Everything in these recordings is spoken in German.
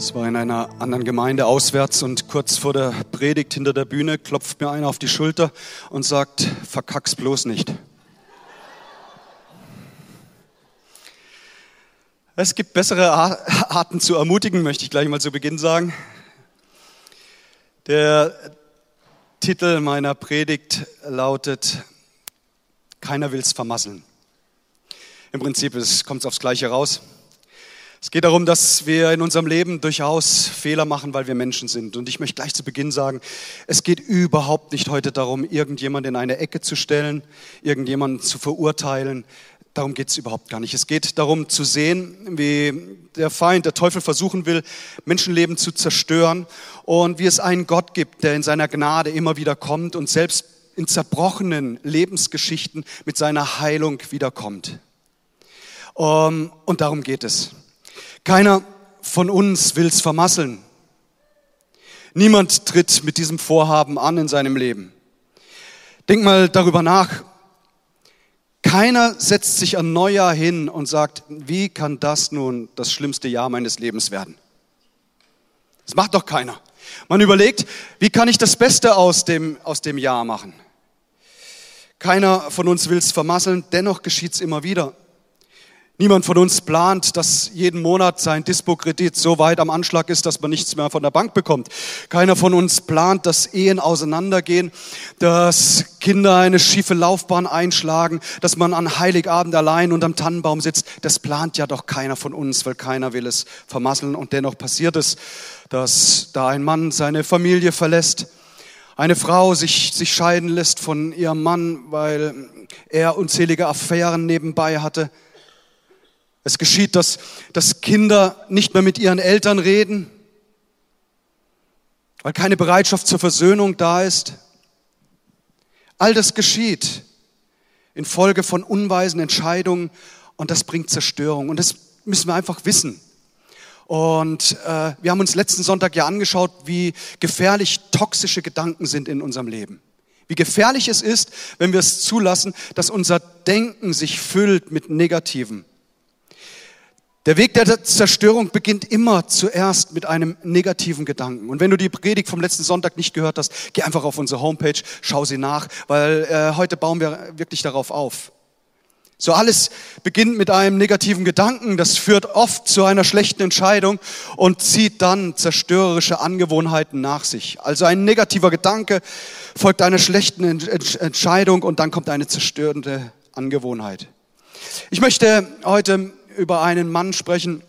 Es war in einer anderen Gemeinde auswärts und kurz vor der Predigt hinter der Bühne klopft mir einer auf die Schulter und sagt, verkack's bloß nicht. Es gibt bessere Arten zu ermutigen, möchte ich gleich mal zu Beginn sagen. Der Titel meiner Predigt lautet, keiner will's vermasseln. Im Prinzip kommt es aufs Gleiche raus. Es geht darum, dass wir in unserem Leben durchaus Fehler machen, weil wir Menschen sind. Und ich möchte gleich zu Beginn sagen, es geht überhaupt nicht heute darum, irgendjemand in eine Ecke zu stellen, irgendjemanden zu verurteilen. Darum geht es überhaupt gar nicht. Es geht darum zu sehen, wie der Feind, der Teufel versuchen will, Menschenleben zu zerstören und wie es einen Gott gibt, der in seiner Gnade immer wieder kommt und selbst in zerbrochenen Lebensgeschichten mit seiner Heilung wiederkommt. Um, und darum geht es. Keiner von uns will's vermasseln. Niemand tritt mit diesem Vorhaben an in seinem Leben. Denk mal darüber nach. Keiner setzt sich an Neujahr hin und sagt, wie kann das nun das schlimmste Jahr meines Lebens werden? Das macht doch keiner. Man überlegt, wie kann ich das Beste aus dem, aus dem Jahr machen? Keiner von uns will's vermasseln, dennoch geschieht's immer wieder. Niemand von uns plant, dass jeden Monat sein Dispo-Kredit so weit am Anschlag ist, dass man nichts mehr von der Bank bekommt. Keiner von uns plant, dass Ehen auseinandergehen, dass Kinder eine schiefe Laufbahn einschlagen, dass man an Heiligabend allein unterm Tannenbaum sitzt. Das plant ja doch keiner von uns, weil keiner will es vermasseln. Und dennoch passiert es, dass da ein Mann seine Familie verlässt, eine Frau sich, sich scheiden lässt von ihrem Mann, weil er unzählige Affären nebenbei hatte es geschieht, dass, dass Kinder nicht mehr mit ihren Eltern reden, weil keine Bereitschaft zur Versöhnung da ist. All das geschieht infolge von unweisen Entscheidungen und das bringt Zerstörung. Und das müssen wir einfach wissen. Und äh, wir haben uns letzten Sonntag ja angeschaut, wie gefährlich toxische Gedanken sind in unserem Leben. Wie gefährlich es ist, wenn wir es zulassen, dass unser Denken sich füllt mit Negativen. Der Weg der Zerstörung beginnt immer zuerst mit einem negativen Gedanken. Und wenn du die Predigt vom letzten Sonntag nicht gehört hast, geh einfach auf unsere Homepage, schau sie nach, weil äh, heute bauen wir wirklich darauf auf. So alles beginnt mit einem negativen Gedanken, das führt oft zu einer schlechten Entscheidung und zieht dann zerstörerische Angewohnheiten nach sich. Also ein negativer Gedanke folgt einer schlechten Entscheidung und dann kommt eine zerstörende Angewohnheit. Ich möchte heute über einen Mann sprechen,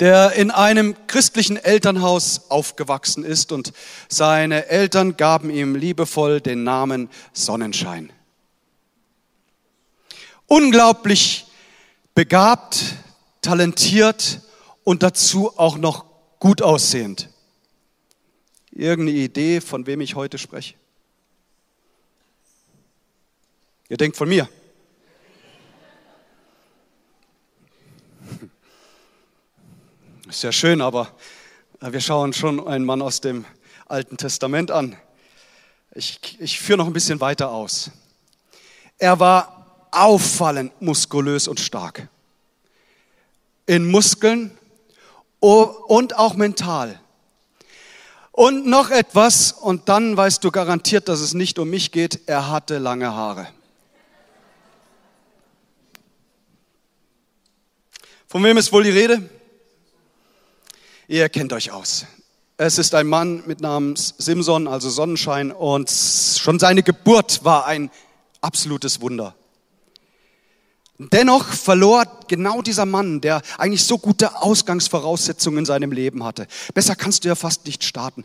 der in einem christlichen Elternhaus aufgewachsen ist und seine Eltern gaben ihm liebevoll den Namen Sonnenschein. Unglaublich begabt, talentiert und dazu auch noch gut aussehend. Irgendeine Idee, von wem ich heute spreche? Ihr denkt von mir. Ist ja schön, aber äh, wir schauen schon einen Mann aus dem Alten Testament an. Ich, ich führe noch ein bisschen weiter aus. Er war auffallend muskulös und stark. In Muskeln und auch mental. Und noch etwas, und dann weißt du garantiert, dass es nicht um mich geht, er hatte lange Haare. Von wem ist wohl die Rede? Ihr kennt euch aus. Es ist ein Mann mit Namens Simson, also Sonnenschein, und schon seine Geburt war ein absolutes Wunder. Dennoch verlor genau dieser Mann, der eigentlich so gute Ausgangsvoraussetzungen in seinem Leben hatte. Besser kannst du ja fast nicht starten.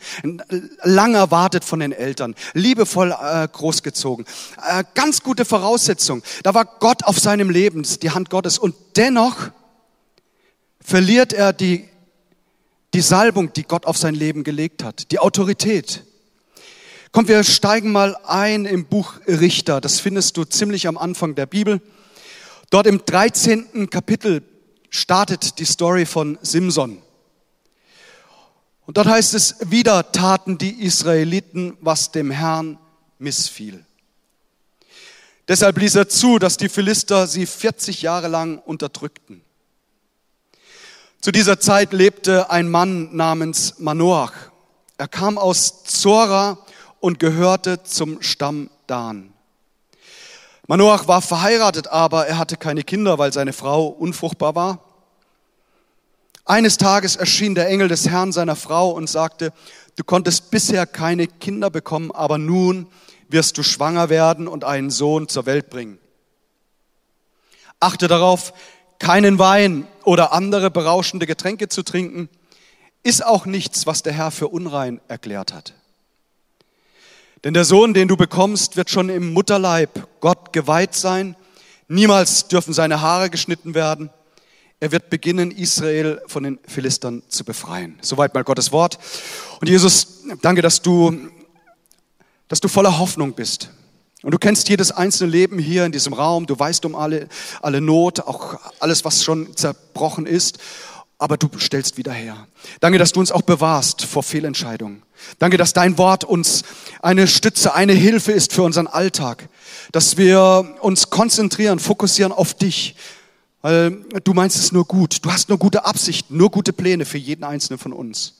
Lang erwartet von den Eltern, liebevoll äh, großgezogen. Äh, ganz gute Voraussetzungen. Da war Gott auf seinem Leben, die Hand Gottes. Und dennoch verliert er die die Salbung, die Gott auf sein Leben gelegt hat, die Autorität. Kommt, wir steigen mal ein im Buch Richter. Das findest du ziemlich am Anfang der Bibel. Dort im 13. Kapitel startet die Story von Simson. Und dort heißt es, wieder taten die Israeliten, was dem Herrn missfiel. Deshalb ließ er zu, dass die Philister sie 40 Jahre lang unterdrückten. Zu dieser Zeit lebte ein Mann namens Manoach. Er kam aus Zora und gehörte zum Stamm Dan. Manoach war verheiratet, aber er hatte keine Kinder, weil seine Frau unfruchtbar war. Eines Tages erschien der Engel des Herrn seiner Frau und sagte, du konntest bisher keine Kinder bekommen, aber nun wirst du schwanger werden und einen Sohn zur Welt bringen. Achte darauf, keinen Wein oder andere berauschende Getränke zu trinken, ist auch nichts, was der Herr für unrein erklärt hat. Denn der Sohn, den du bekommst, wird schon im Mutterleib Gott geweiht sein. Niemals dürfen seine Haare geschnitten werden. Er wird beginnen, Israel von den Philistern zu befreien. Soweit mal Gottes Wort. Und Jesus, danke, dass du, dass du voller Hoffnung bist. Und du kennst jedes einzelne Leben hier in diesem Raum. Du weißt um alle, alle Not, auch alles, was schon zerbrochen ist. Aber du stellst wieder her. Danke, dass du uns auch bewahrst vor Fehlentscheidungen. Danke, dass dein Wort uns eine Stütze, eine Hilfe ist für unseren Alltag. Dass wir uns konzentrieren, fokussieren auf dich. Weil du meinst es nur gut. Du hast nur gute Absichten, nur gute Pläne für jeden einzelnen von uns.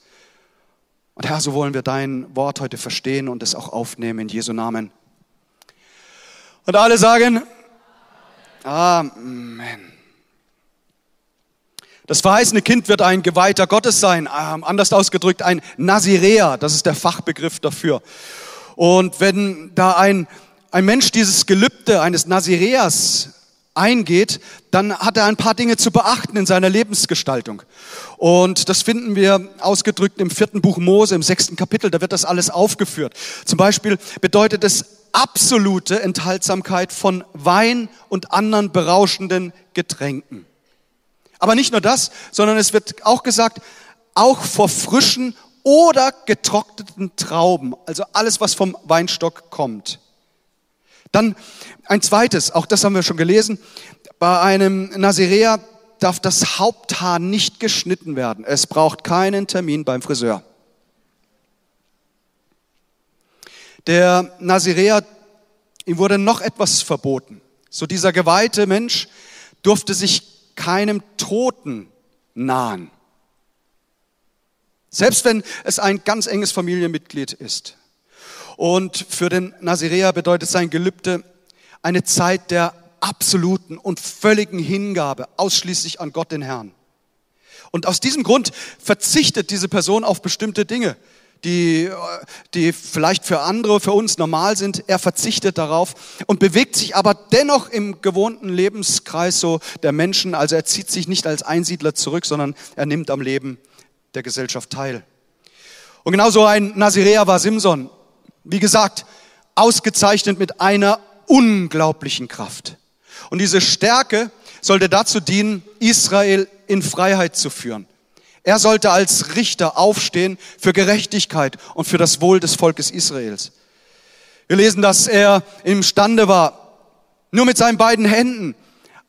Und Herr, so wollen wir dein Wort heute verstehen und es auch aufnehmen in Jesu Namen. Und alle sagen, Amen. Das verheißene Kind wird ein Geweihter Gottes sein, ähm, anders ausgedrückt ein Naziräer, das ist der Fachbegriff dafür. Und wenn da ein, ein Mensch dieses Gelübde eines Naziräers eingeht, dann hat er ein paar Dinge zu beachten in seiner Lebensgestaltung. Und das finden wir ausgedrückt im vierten Buch Mose, im sechsten Kapitel, da wird das alles aufgeführt. Zum Beispiel bedeutet es absolute Enthaltsamkeit von Wein und anderen berauschenden Getränken. Aber nicht nur das, sondern es wird auch gesagt, auch vor frischen oder getrockneten Trauben, also alles, was vom Weinstock kommt. Dann ein zweites, auch das haben wir schon gelesen, bei einem Nazirea darf das Haupthaar nicht geschnitten werden. Es braucht keinen Termin beim Friseur. Der Nazirea, ihm wurde noch etwas verboten. So dieser geweihte Mensch durfte sich keinem Toten nahen. Selbst wenn es ein ganz enges Familienmitglied ist. Und für den Nazirea bedeutet sein Gelübde eine Zeit der absoluten und völligen Hingabe ausschließlich an Gott den Herrn. Und aus diesem Grund verzichtet diese Person auf bestimmte Dinge die, die vielleicht für andere, für uns normal sind. Er verzichtet darauf und bewegt sich aber dennoch im gewohnten Lebenskreis so der Menschen. Also er zieht sich nicht als Einsiedler zurück, sondern er nimmt am Leben der Gesellschaft teil. Und genauso ein Naziräer war Simson. Wie gesagt, ausgezeichnet mit einer unglaublichen Kraft. Und diese Stärke sollte dazu dienen, Israel in Freiheit zu führen. Er sollte als Richter aufstehen für Gerechtigkeit und für das Wohl des Volkes Israels. Wir lesen, dass er imstande war, nur mit seinen beiden Händen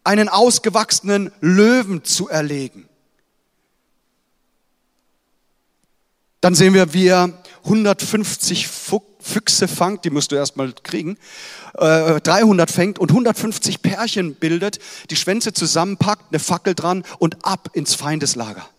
einen ausgewachsenen Löwen zu erlegen. Dann sehen wir, wie er 150 Füchse fangt, die musst du erstmal kriegen, 300 äh, fängt und 150 Pärchen bildet, die Schwänze zusammenpackt, eine Fackel dran und ab ins Feindeslager.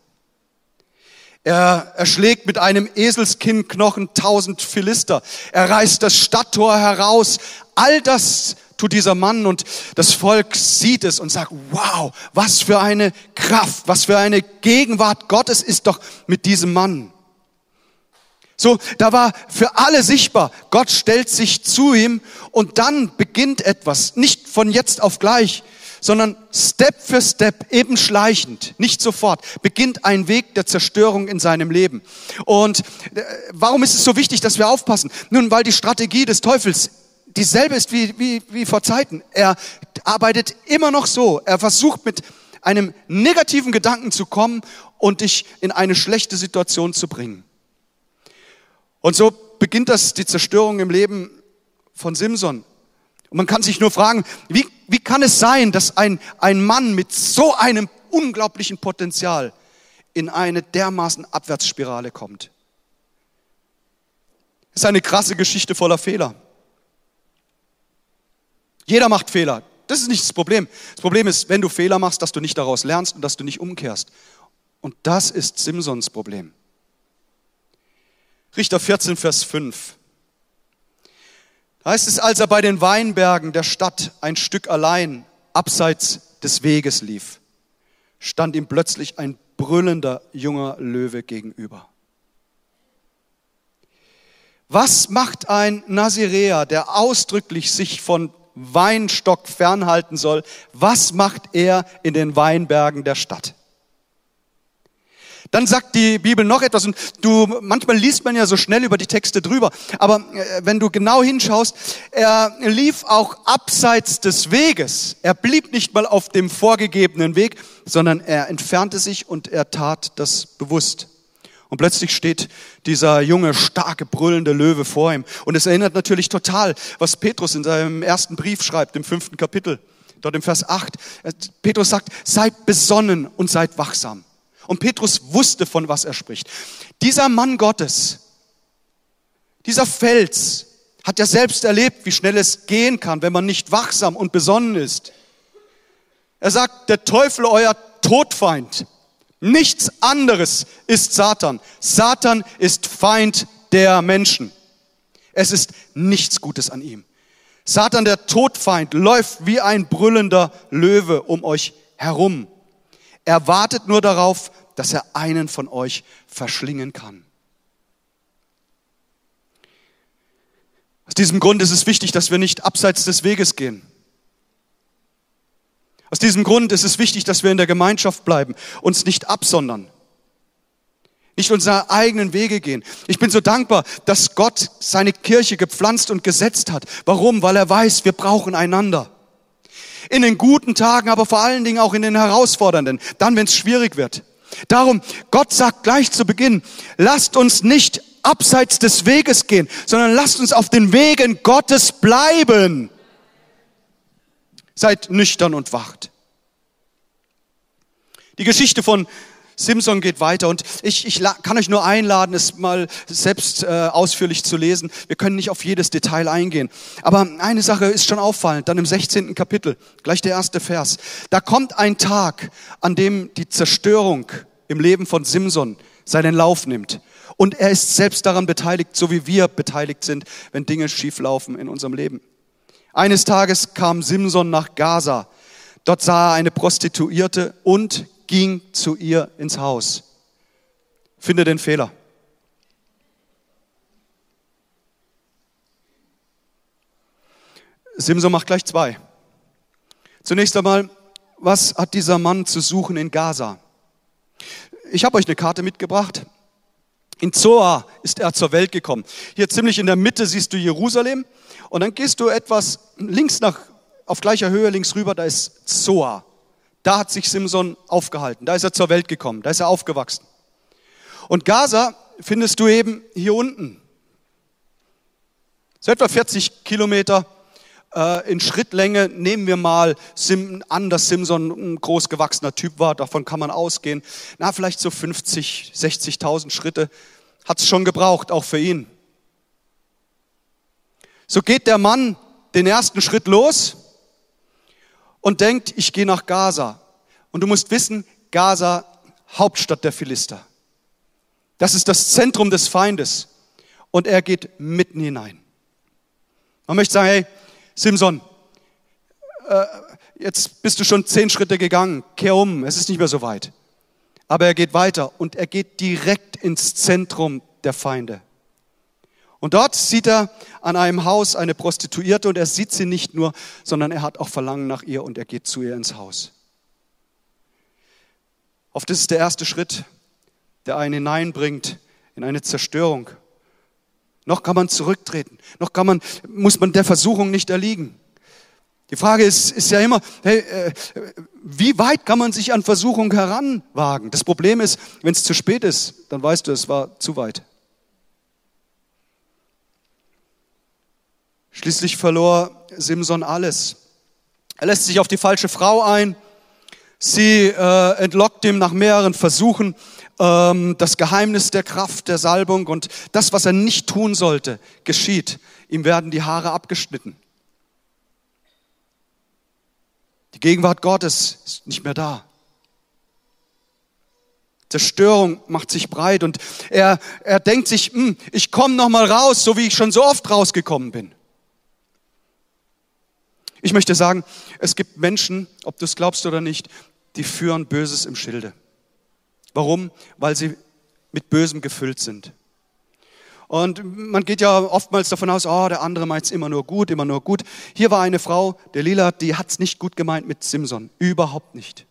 Er erschlägt mit einem Eselskindknochen tausend Philister. Er reißt das Stadttor heraus. All das tut dieser Mann und das Volk sieht es und sagt, wow, was für eine Kraft, was für eine Gegenwart Gottes ist doch mit diesem Mann. So, da war für alle sichtbar, Gott stellt sich zu ihm und dann beginnt etwas, nicht von jetzt auf gleich, sondern Step für Step, eben schleichend, nicht sofort, beginnt ein Weg der Zerstörung in seinem Leben. Und äh, warum ist es so wichtig, dass wir aufpassen? Nun, weil die Strategie des Teufels dieselbe ist wie, wie, wie vor Zeiten. Er arbeitet immer noch so. Er versucht mit einem negativen Gedanken zu kommen und dich in eine schlechte Situation zu bringen. Und so beginnt das die Zerstörung im Leben von Simson. Und man kann sich nur fragen, wie, wie kann es sein, dass ein, ein Mann mit so einem unglaublichen Potenzial in eine dermaßen Abwärtsspirale kommt? Es ist eine krasse Geschichte voller Fehler. Jeder macht Fehler. Das ist nicht das Problem. Das Problem ist, wenn du Fehler machst, dass du nicht daraus lernst und dass du nicht umkehrst Und das ist Simsons Problem. Richter 14, Vers 5. Heißt es, als er bei den Weinbergen der Stadt ein Stück allein abseits des Weges lief, stand ihm plötzlich ein brüllender junger Löwe gegenüber. Was macht ein Naziräer, der ausdrücklich sich von Weinstock fernhalten soll? Was macht er in den Weinbergen der Stadt? Dann sagt die Bibel noch etwas und du, manchmal liest man ja so schnell über die Texte drüber, aber äh, wenn du genau hinschaust, er lief auch abseits des Weges. Er blieb nicht mal auf dem vorgegebenen Weg, sondern er entfernte sich und er tat das bewusst. Und plötzlich steht dieser junge, starke, brüllende Löwe vor ihm. Und es erinnert natürlich total, was Petrus in seinem ersten Brief schreibt, im fünften Kapitel, dort im Vers 8. Petrus sagt, seid besonnen und seid wachsam. Und Petrus wusste, von was er spricht. Dieser Mann Gottes, dieser Fels, hat ja selbst erlebt, wie schnell es gehen kann, wenn man nicht wachsam und besonnen ist. Er sagt, der Teufel, euer Todfeind, Nichts anderes ist Satan. Satan ist Feind der Menschen. Es ist nichts Gutes an ihm. Satan, der Todfeind, läuft wie ein brüllender Löwe um euch herum. Er wartet nur darauf, dass er einen von euch verschlingen kann. Aus diesem Grund ist es wichtig, dass wir nicht abseits des Weges gehen. Aus diesem Grund ist es wichtig, dass wir in der Gemeinschaft bleiben, uns nicht absondern, nicht unsere eigenen Wege gehen. Ich bin so dankbar, dass Gott seine Kirche gepflanzt und gesetzt hat. Warum? Weil er weiß, wir brauchen einander. In den guten Tagen, aber vor allen Dingen auch in den herausfordernden, dann, wenn es schwierig wird. Darum, Gott sagt gleich zu Beginn, lasst uns nicht abseits des Weges gehen, sondern lasst uns auf den Wegen Gottes bleiben. Seid nüchtern und wacht. Die Geschichte von Simpson geht weiter und ich, ich kann euch nur einladen, es mal selbst äh, ausführlich zu lesen. Wir können nicht auf jedes Detail eingehen. Aber eine Sache ist schon auffallend, dann im 16. Kapitel, gleich der erste Vers. Da kommt ein Tag, an dem die Zerstörung im Leben von Simson seinen Lauf nimmt. Und er ist selbst daran beteiligt, so wie wir beteiligt sind, wenn Dinge schieflaufen in unserem Leben. Eines Tages kam Simson nach Gaza. Dort sah er eine Prostituierte und ging zu ihr ins Haus. Finde den Fehler. Simson macht gleich zwei. Zunächst einmal, was hat dieser Mann zu suchen in Gaza? Ich habe euch eine Karte mitgebracht. In Zoar ist er zur Welt gekommen. Hier ziemlich in der Mitte siehst du Jerusalem und dann gehst du etwas links nach, auf gleicher Höhe links rüber, da ist Zoa. Da hat sich Simson aufgehalten. Da ist er zur Welt gekommen. Da ist er aufgewachsen. Und Gaza findest du eben hier unten. So etwa 40 Kilometer äh, in Schrittlänge. Nehmen wir mal Sim, an, dass Simson ein großgewachsener Typ war. Davon kann man ausgehen. Na, vielleicht so 50, 60.000 Schritte hat es schon gebraucht, auch für ihn. So geht der Mann den ersten Schritt los und denkt, ich gehe nach Gaza. Und du musst wissen, Gaza, Hauptstadt der Philister. Das ist das Zentrum des Feindes. Und er geht mitten hinein. Man möchte sagen, hey, Simson, äh, jetzt bist du schon zehn Schritte gegangen, kehr um, es ist nicht mehr so weit. Aber er geht weiter und er geht direkt ins Zentrum der Feinde. Und dort sieht er an einem Haus eine Prostituierte und er sieht sie nicht nur, sondern er hat auch Verlangen nach ihr und er geht zu ihr ins Haus. Oft ist es der erste Schritt, der einen hineinbringt in eine Zerstörung. Noch kann man zurücktreten, noch kann man, muss man der Versuchung nicht erliegen. Die Frage ist, ist ja immer, hey, äh, wie weit kann man sich an Versuchung heranwagen? Das Problem ist, wenn es zu spät ist, dann weißt du, es war zu weit. Schließlich verlor Simson alles. Er lässt sich auf die falsche Frau ein. Sie äh, entlockt ihm nach mehreren Versuchen ähm, das Geheimnis der Kraft der Salbung und das, was er nicht tun sollte, geschieht. Ihm werden die Haare abgeschnitten. Die Gegenwart Gottes ist nicht mehr da. Zerstörung macht sich breit und er, er denkt sich, hm, ich komme noch mal raus, so wie ich schon so oft rausgekommen bin. Ich möchte sagen, es gibt Menschen, ob du es glaubst oder nicht, die führen Böses im Schilde. Warum? Weil sie mit Bösem gefüllt sind. Und man geht ja oftmals davon aus, oh, der andere meint es immer nur gut, immer nur gut. Hier war eine Frau, der Lila, die hat es nicht gut gemeint mit Simson. Überhaupt nicht.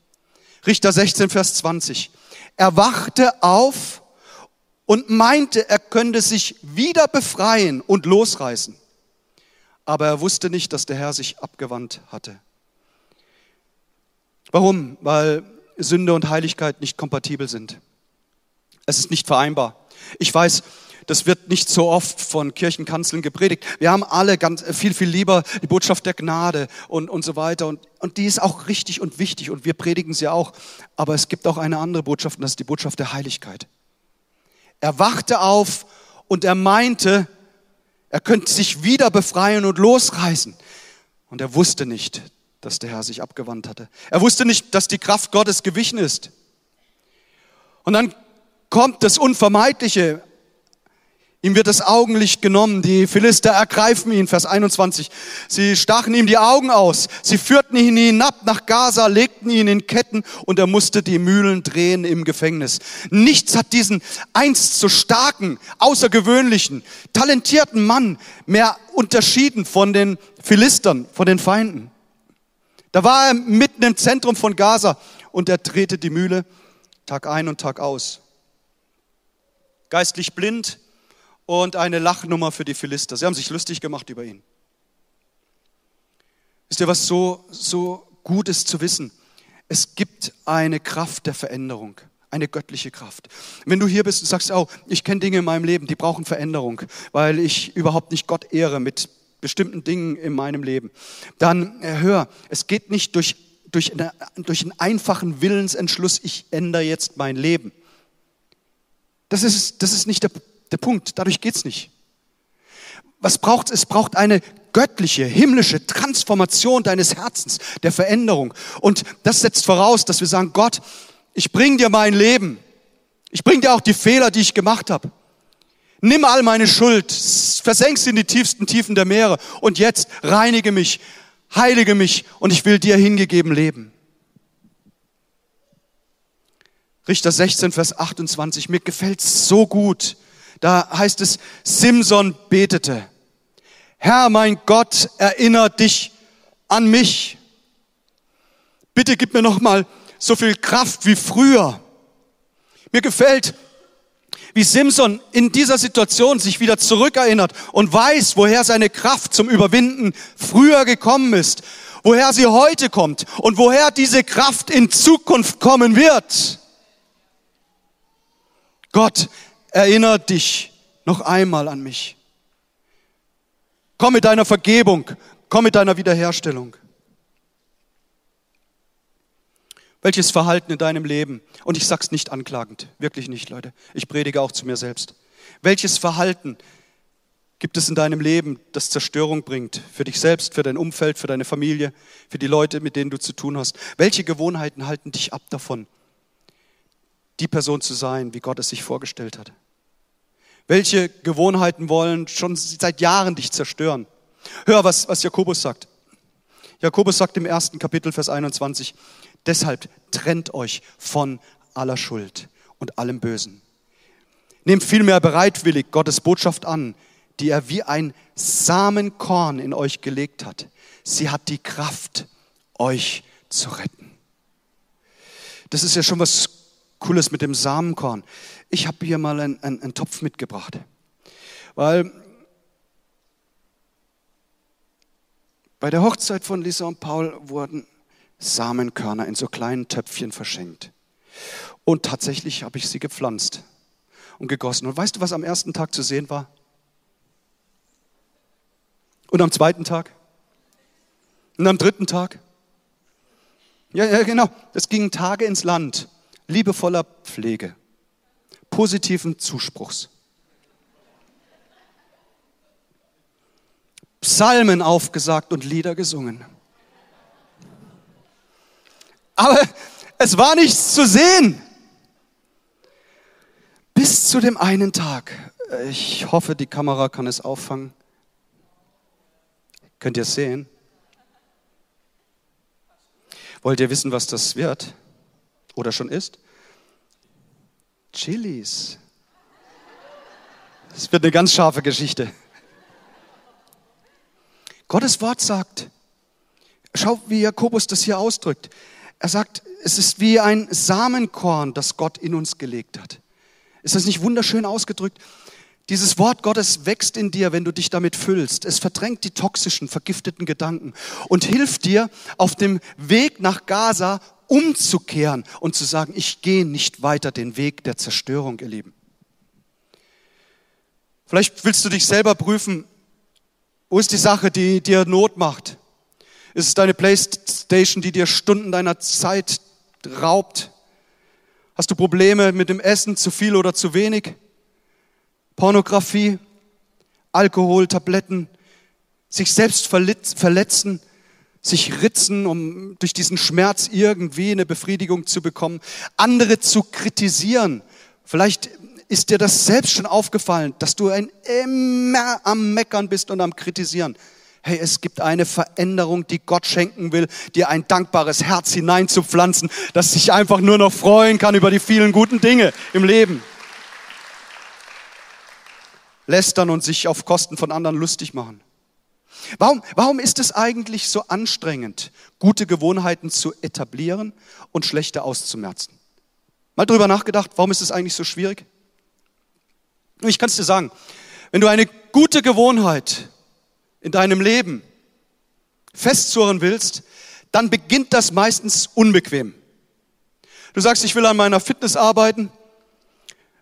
Richter 16, Vers 20. Er wachte auf und meinte, er könnte sich wieder befreien und losreißen. Aber er wusste nicht, dass der Herr sich abgewandt hatte. Warum? Weil Sünde und Heiligkeit nicht kompatibel sind. Es ist nicht vereinbar. Ich weiß, das wird nicht so oft von Kirchenkanzeln gepredigt. Wir haben alle ganz viel, viel lieber die Botschaft der Gnade und, und so weiter. Und, und die ist auch richtig und wichtig und wir predigen sie auch. Aber es gibt auch eine andere Botschaft und das ist die Botschaft der Heiligkeit. Er wachte auf und er meinte, er könnte sich wieder befreien und losreißen. Und er wusste nicht, dass der Herr sich abgewandt hatte. Er wusste nicht, dass die Kraft Gottes gewichen ist. Und dann kommt das Unvermeidliche. Ihm wird das Augenlicht genommen. Die Philister ergreifen ihn, Vers 21. Sie stachen ihm die Augen aus. Sie führten ihn hinab nach Gaza, legten ihn in Ketten und er musste die Mühlen drehen im Gefängnis. Nichts hat diesen einst so starken, außergewöhnlichen, talentierten Mann mehr unterschieden von den Philistern, von den Feinden. Da war er mitten im Zentrum von Gaza und er drehte die Mühle Tag ein und Tag aus. Geistlich blind, und eine Lachnummer für die Philister. Sie haben sich lustig gemacht über ihn. Wisst ihr, was so, so gut ist zu wissen? Es gibt eine Kraft der Veränderung, eine göttliche Kraft. Wenn du hier bist und sagst, oh, ich kenne Dinge in meinem Leben, die brauchen Veränderung, weil ich überhaupt nicht Gott ehre mit bestimmten Dingen in meinem Leben, dann äh, hör, es geht nicht durch, durch, eine, durch einen einfachen Willensentschluss, ich ändere jetzt mein Leben. Das ist, das ist nicht der der Punkt, dadurch geht es nicht. Was braucht es? Es braucht eine göttliche, himmlische Transformation deines Herzens, der Veränderung. Und das setzt voraus, dass wir sagen, Gott, ich bring dir mein Leben. Ich bring dir auch die Fehler, die ich gemacht habe. Nimm all meine Schuld, versenk sie in die tiefsten Tiefen der Meere und jetzt reinige mich, heilige mich und ich will dir hingegeben leben. Richter 16, Vers 28, mir gefällt so gut, da heißt es, Simson betete, Herr mein Gott, erinnere dich an mich. Bitte gib mir noch mal so viel Kraft wie früher. Mir gefällt, wie Simson in dieser Situation sich wieder zurückerinnert und weiß, woher seine Kraft zum Überwinden früher gekommen ist, woher sie heute kommt und woher diese Kraft in Zukunft kommen wird. Gott, erinnere dich noch einmal an mich. Komm mit deiner Vergebung, komm mit deiner Wiederherstellung. Welches Verhalten in deinem Leben, und ich sag's nicht anklagend, wirklich nicht, Leute, ich predige auch zu mir selbst. Welches Verhalten gibt es in deinem Leben, das Zerstörung bringt, für dich selbst, für dein Umfeld, für deine Familie, für die Leute, mit denen du zu tun hast? Welche Gewohnheiten halten dich ab davon, die Person zu sein, wie Gott es sich vorgestellt hat? Welche Gewohnheiten wollen schon seit Jahren dich zerstören? Hör, was, was Jakobus sagt. Jakobus sagt im ersten Kapitel, Vers 21, deshalb trennt euch von aller Schuld und allem Bösen. Nehmt vielmehr bereitwillig Gottes Botschaft an, die er wie ein Samenkorn in euch gelegt hat. Sie hat die Kraft, euch zu retten. Das ist ja schon was Cooles mit dem Samenkorn. Ich habe hier mal einen, einen, einen Topf mitgebracht, weil bei der Hochzeit von Lisa und Paul wurden Samenkörner in so kleinen Töpfchen verschenkt. Und tatsächlich habe ich sie gepflanzt und gegossen. Und weißt du, was am ersten Tag zu sehen war? Und am zweiten Tag? Und am dritten Tag? Ja, ja, genau. Es gingen Tage ins Land liebevoller Pflege, positiven Zuspruchs. Psalmen aufgesagt und Lieder gesungen. Aber es war nichts zu sehen. Bis zu dem einen Tag. Ich hoffe, die Kamera kann es auffangen. Könnt ihr es sehen? Wollt ihr wissen, was das wird? Oder schon ist? Chilis. Es wird eine ganz scharfe Geschichte. Gottes Wort sagt, schau, wie Jakobus das hier ausdrückt. Er sagt, es ist wie ein Samenkorn, das Gott in uns gelegt hat. Ist das nicht wunderschön ausgedrückt? Dieses Wort Gottes wächst in dir, wenn du dich damit füllst. Es verdrängt die toxischen, vergifteten Gedanken und hilft dir auf dem Weg nach Gaza umzukehren und zu sagen, ich gehe nicht weiter den Weg der Zerstörung, ihr Lieben. Vielleicht willst du dich selber prüfen, wo ist die Sache, die dir Not macht? Ist es deine Playstation, die dir Stunden deiner Zeit raubt? Hast du Probleme mit dem Essen, zu viel oder zu wenig? Pornografie, Alkohol, Tabletten, sich selbst verletzen, sich ritzen, um durch diesen Schmerz irgendwie eine Befriedigung zu bekommen, andere zu kritisieren. Vielleicht ist dir das selbst schon aufgefallen, dass du ein immer am Meckern bist und am Kritisieren. Hey, es gibt eine Veränderung, die Gott schenken will, dir ein dankbares Herz hineinzupflanzen, das sich einfach nur noch freuen kann über die vielen guten Dinge im Leben lästern und sich auf Kosten von anderen lustig machen. Warum, warum ist es eigentlich so anstrengend, gute Gewohnheiten zu etablieren und schlechte auszumerzen? Mal drüber nachgedacht, warum ist es eigentlich so schwierig? Ich kann es dir sagen, wenn du eine gute Gewohnheit in deinem Leben festzurren willst, dann beginnt das meistens unbequem. Du sagst, ich will an meiner Fitness arbeiten,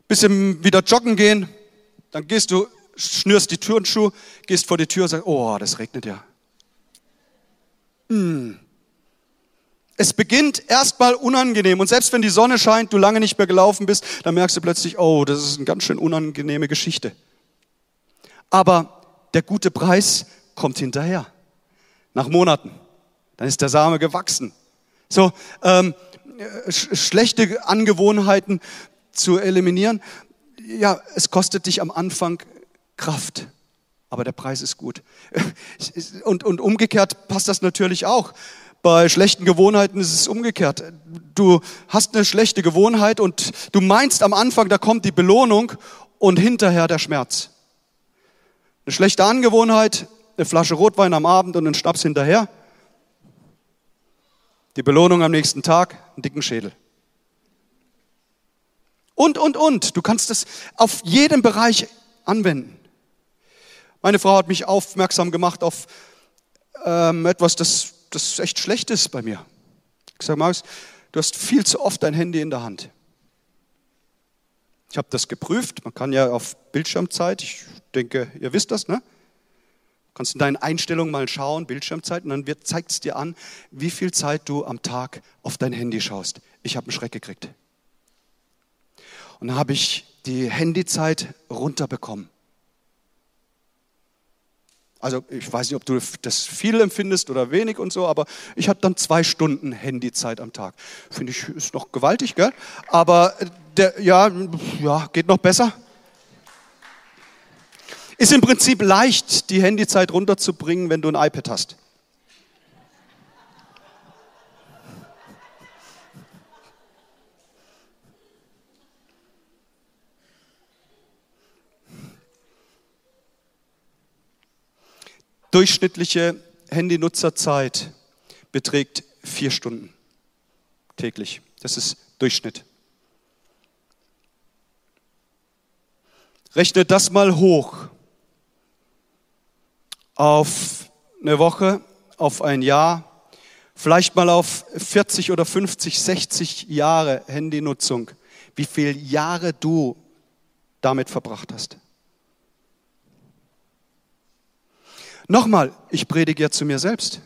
bisschen wieder joggen gehen, dann gehst du, schnürst die Turnschuhe, gehst vor die Tür und sagst, oh, das regnet ja. Hm. Es beginnt erstmal unangenehm und selbst wenn die Sonne scheint, du lange nicht mehr gelaufen bist, dann merkst du plötzlich, oh, das ist eine ganz schön unangenehme Geschichte. Aber der gute Preis kommt hinterher. Nach Monaten. Dann ist der Same gewachsen. So, ähm, sch schlechte Angewohnheiten zu eliminieren ja, es kostet dich am Anfang Kraft, aber der Preis ist gut. Und, und umgekehrt passt das natürlich auch. Bei schlechten Gewohnheiten ist es umgekehrt. Du hast eine schlechte Gewohnheit und du meinst am Anfang, da kommt die Belohnung und hinterher der Schmerz. Eine schlechte Angewohnheit, eine Flasche Rotwein am Abend und einen Schnaps hinterher. Die Belohnung am nächsten Tag, einen dicken Schädel. Und, und, und. Du kannst es auf jedem Bereich anwenden. Meine Frau hat mich aufmerksam gemacht auf ähm, etwas, das, das echt schlecht ist bei mir. Ich sage, Marius, du hast viel zu oft dein Handy in der Hand. Ich habe das geprüft. Man kann ja auf Bildschirmzeit, ich denke, ihr wisst das, ne? Du kannst in deinen Einstellungen mal schauen, Bildschirmzeit, und dann zeigt es dir an, wie viel Zeit du am Tag auf dein Handy schaust. Ich habe einen Schreck gekriegt. Und dann habe ich die Handyzeit runterbekommen. Also ich weiß nicht, ob du das viel empfindest oder wenig und so, aber ich hatte dann zwei Stunden Handyzeit am Tag. Finde ich, ist noch gewaltig, gell? Aber der, ja, ja, geht noch besser. Ist im Prinzip leicht, die Handyzeit runterzubringen, wenn du ein iPad hast. Durchschnittliche Handynutzerzeit beträgt vier Stunden täglich. Das ist Durchschnitt. Rechne das mal hoch auf eine Woche, auf ein Jahr, vielleicht mal auf 40 oder 50, 60 Jahre Handynutzung, wie viele Jahre du damit verbracht hast. Nochmal, ich predige ja zu mir selbst.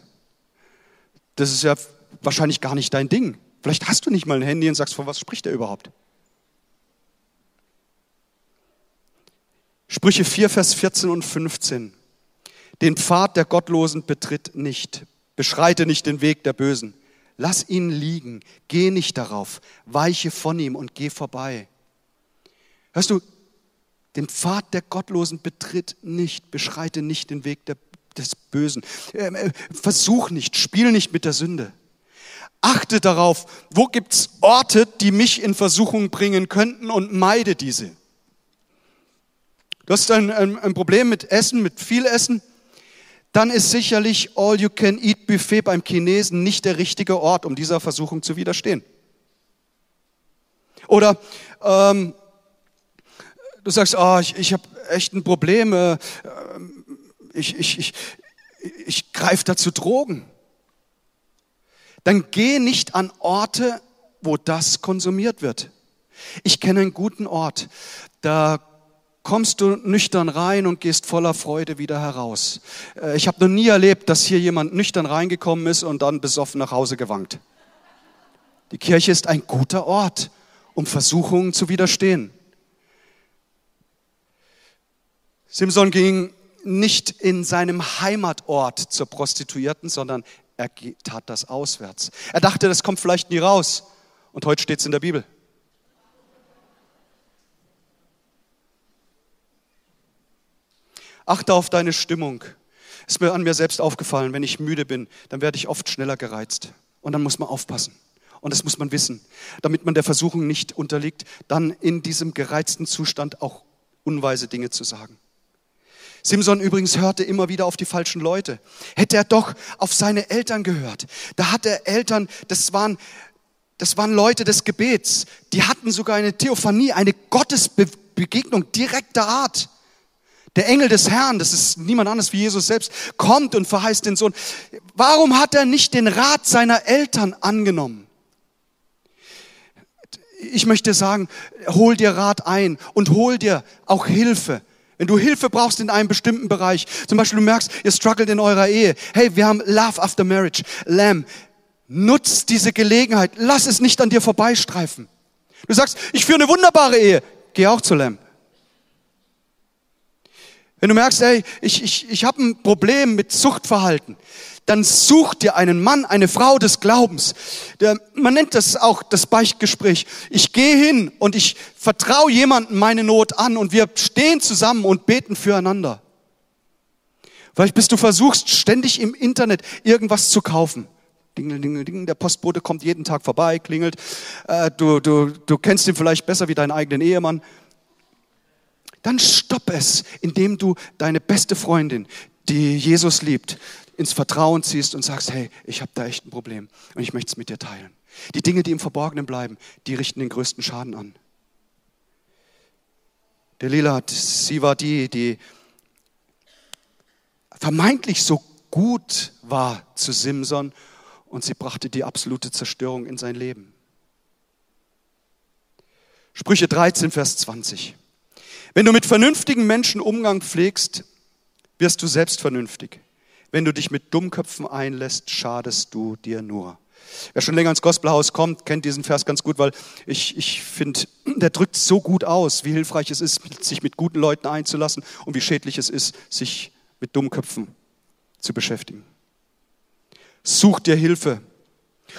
Das ist ja wahrscheinlich gar nicht dein Ding. Vielleicht hast du nicht mal ein Handy und sagst, von was spricht er überhaupt? Sprüche 4, Vers 14 und 15. Den Pfad der Gottlosen betritt nicht. Beschreite nicht den Weg der Bösen. Lass ihn liegen. Geh nicht darauf. Weiche von ihm und geh vorbei. Hörst du, den Pfad der Gottlosen betritt nicht, beschreite nicht den Weg der, des Bösen. Ähm, äh, versuch nicht, spiel nicht mit der Sünde. Achte darauf, wo gibt's Orte, die mich in Versuchung bringen könnten und meide diese. Du hast ein, ein, ein Problem mit Essen, mit viel Essen, dann ist sicherlich All-You-Can-Eat-Buffet beim Chinesen nicht der richtige Ort, um dieser Versuchung zu widerstehen. Oder ähm, du sagst, oh, ich, ich habe echt ein Problem, äh, ich, ich, ich, ich greife da zu Drogen. Dann geh nicht an Orte, wo das konsumiert wird. Ich kenne einen guten Ort, da kommst du nüchtern rein und gehst voller Freude wieder heraus. Äh, ich habe noch nie erlebt, dass hier jemand nüchtern reingekommen ist und dann besoffen nach Hause gewankt. Die Kirche ist ein guter Ort, um Versuchungen zu widerstehen. Simson ging nicht in seinem Heimatort zur Prostituierten, sondern er tat das auswärts. Er dachte, das kommt vielleicht nie raus. Und heute steht es in der Bibel. Achte auf deine Stimmung. Ist mir an mir selbst aufgefallen, wenn ich müde bin, dann werde ich oft schneller gereizt. Und dann muss man aufpassen. Und das muss man wissen, damit man der Versuchung nicht unterliegt, dann in diesem gereizten Zustand auch unweise Dinge zu sagen. Simson übrigens hörte immer wieder auf die falschen Leute. Hätte er doch auf seine Eltern gehört. Da hat er Eltern, das waren, das waren Leute des Gebets. Die hatten sogar eine Theophanie, eine Gottesbegegnung direkter Art. Der Engel des Herrn, das ist niemand anderes wie Jesus selbst, kommt und verheißt den Sohn. Warum hat er nicht den Rat seiner Eltern angenommen? Ich möchte sagen, hol dir Rat ein und hol dir auch Hilfe. Wenn du Hilfe brauchst in einem bestimmten Bereich, zum Beispiel du merkst, ihr struggelt in eurer Ehe. Hey, wir haben Love After Marriage. Lamb, nutz diese Gelegenheit. Lass es nicht an dir vorbeistreifen. Du sagst, ich führe eine wunderbare Ehe. Geh auch zu Lamb. Wenn du merkst, hey, ich, ich, ich habe ein Problem mit Suchtverhalten, dann such dir einen Mann, eine Frau des Glaubens. Der, man nennt das auch das Beichtgespräch. Ich gehe hin und ich vertraue jemandem meine Not an und wir stehen zusammen und beten füreinander. Vielleicht bist du versuchst, ständig im Internet irgendwas zu kaufen. Dingel, dingel, dingel, der Postbote kommt jeden Tag vorbei, klingelt. Äh, du, du, du kennst ihn vielleicht besser wie deinen eigenen Ehemann. Dann stopp es, indem du deine beste Freundin, die Jesus liebt, ins Vertrauen ziehst und sagst, hey, ich habe da echt ein Problem und ich möchte es mit dir teilen. Die Dinge, die im Verborgenen bleiben, die richten den größten Schaden an. Delila sie war die, die vermeintlich so gut war zu Simson und sie brachte die absolute Zerstörung in sein Leben. Sprüche 13, Vers 20. Wenn du mit vernünftigen Menschen Umgang pflegst, wirst du selbst vernünftig. Wenn du dich mit Dummköpfen einlässt, schadest du dir nur. Wer schon länger ins Gospelhaus kommt, kennt diesen Vers ganz gut, weil ich, ich finde, der drückt so gut aus, wie hilfreich es ist, sich mit guten Leuten einzulassen und wie schädlich es ist, sich mit Dummköpfen zu beschäftigen. Such dir Hilfe.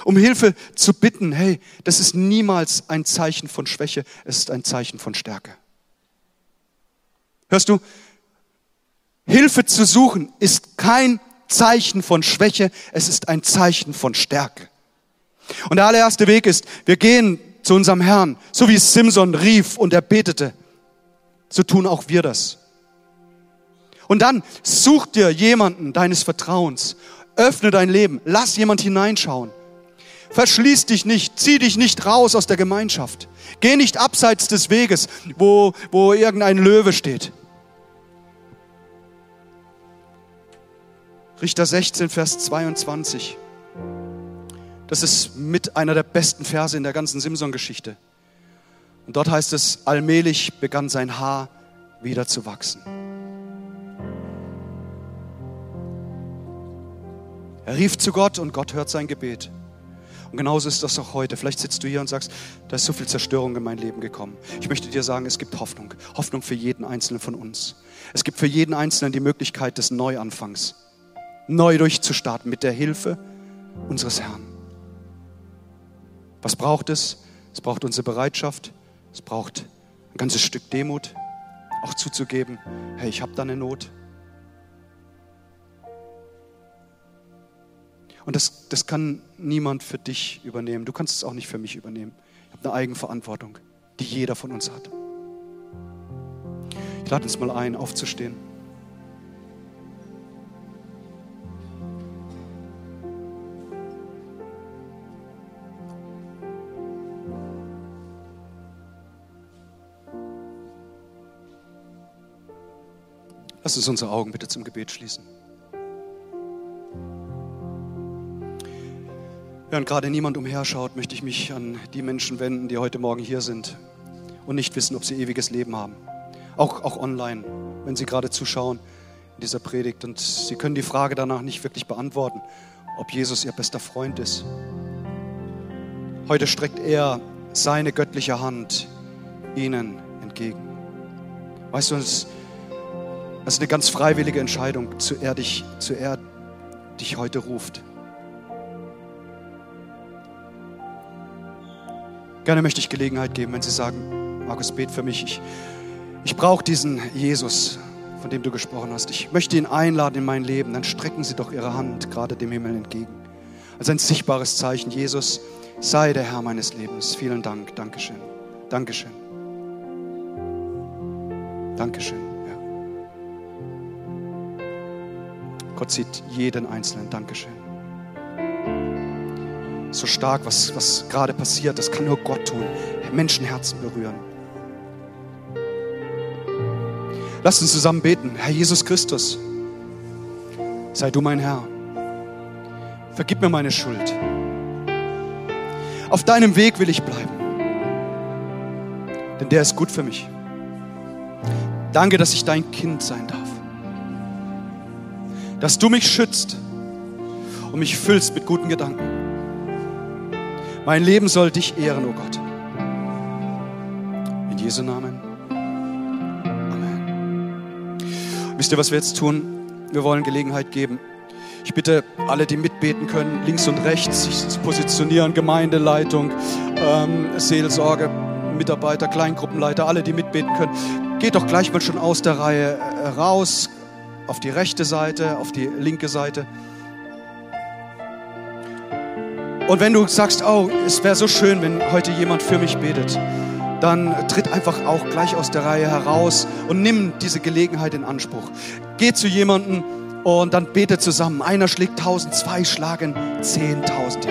Um Hilfe zu bitten, hey, das ist niemals ein Zeichen von Schwäche, es ist ein Zeichen von Stärke. Hörst du? Hilfe zu suchen ist kein Zeichen von Schwäche, es ist ein Zeichen von Stärke. Und der allererste Weg ist, wir gehen zu unserem Herrn, so wie Simson rief und er betete. So tun auch wir das. Und dann such dir jemanden deines Vertrauens. Öffne dein Leben. Lass jemand hineinschauen. Verschließ dich nicht. Zieh dich nicht raus aus der Gemeinschaft. Geh nicht abseits des Weges, wo, wo irgendein Löwe steht. Richter 16, Vers 22. Das ist mit einer der besten Verse in der ganzen Simson-Geschichte. Und dort heißt es, allmählich begann sein Haar wieder zu wachsen. Er rief zu Gott und Gott hört sein Gebet. Und genauso ist das auch heute. Vielleicht sitzt du hier und sagst, da ist so viel Zerstörung in mein Leben gekommen. Ich möchte dir sagen, es gibt Hoffnung. Hoffnung für jeden Einzelnen von uns. Es gibt für jeden Einzelnen die Möglichkeit des Neuanfangs neu durchzustarten mit der Hilfe unseres Herrn. Was braucht es? Es braucht unsere Bereitschaft, es braucht Ein ganzes Stück Demut, auch zuzugeben, hey, ich habe da eine Not. Und das, das kann niemand für dich übernehmen. Du kannst es auch nicht für mich übernehmen. Ich habe eine Eigenverantwortung, die jeder von uns hat. Ich lade uns mal ein, aufzustehen. Lass uns unsere Augen bitte zum Gebet schließen. Während gerade niemand umherschaut, möchte ich mich an die Menschen wenden, die heute Morgen hier sind und nicht wissen, ob sie ewiges Leben haben. Auch, auch online, wenn sie gerade zuschauen in dieser Predigt. Und sie können die Frage danach nicht wirklich beantworten, ob Jesus ihr bester Freund ist. Heute streckt er seine göttliche Hand ihnen entgegen. Weißt du, es ist eine ganz freiwillige Entscheidung, zu er dich, zu er dich heute ruft. Gerne möchte ich Gelegenheit geben, wenn Sie sagen, Markus, bet für mich. Ich, ich brauche diesen Jesus, von dem du gesprochen hast. Ich möchte ihn einladen in mein Leben. Dann strecken Sie doch Ihre Hand gerade dem Himmel entgegen. Als ein sichtbares Zeichen, Jesus, sei der Herr meines Lebens. Vielen Dank. Dankeschön. Dankeschön. Dankeschön. Gott sieht jeden Einzelnen. Dankeschön so stark, was, was gerade passiert. Das kann nur Gott tun. Menschenherzen berühren. Lasst uns zusammen beten. Herr Jesus Christus, sei du mein Herr. Vergib mir meine Schuld. Auf deinem Weg will ich bleiben. Denn der ist gut für mich. Danke, dass ich dein Kind sein darf. Dass du mich schützt und mich füllst mit guten Gedanken. Mein Leben soll dich ehren, oh Gott. In Jesu Namen. Amen. Wisst ihr, was wir jetzt tun? Wir wollen Gelegenheit geben. Ich bitte alle, die mitbeten können, links und rechts, sich zu positionieren, Gemeindeleitung, ähm, Seelsorge, Mitarbeiter, Kleingruppenleiter, alle, die mitbeten können. Geht doch gleich mal schon aus der Reihe äh, raus, auf die rechte Seite, auf die linke Seite. Und wenn du sagst, oh, es wäre so schön, wenn heute jemand für mich betet, dann tritt einfach auch gleich aus der Reihe heraus und nimm diese Gelegenheit in Anspruch. Geh zu jemandem und dann bete zusammen. Einer schlägt tausend, zwei schlagen zehntausend.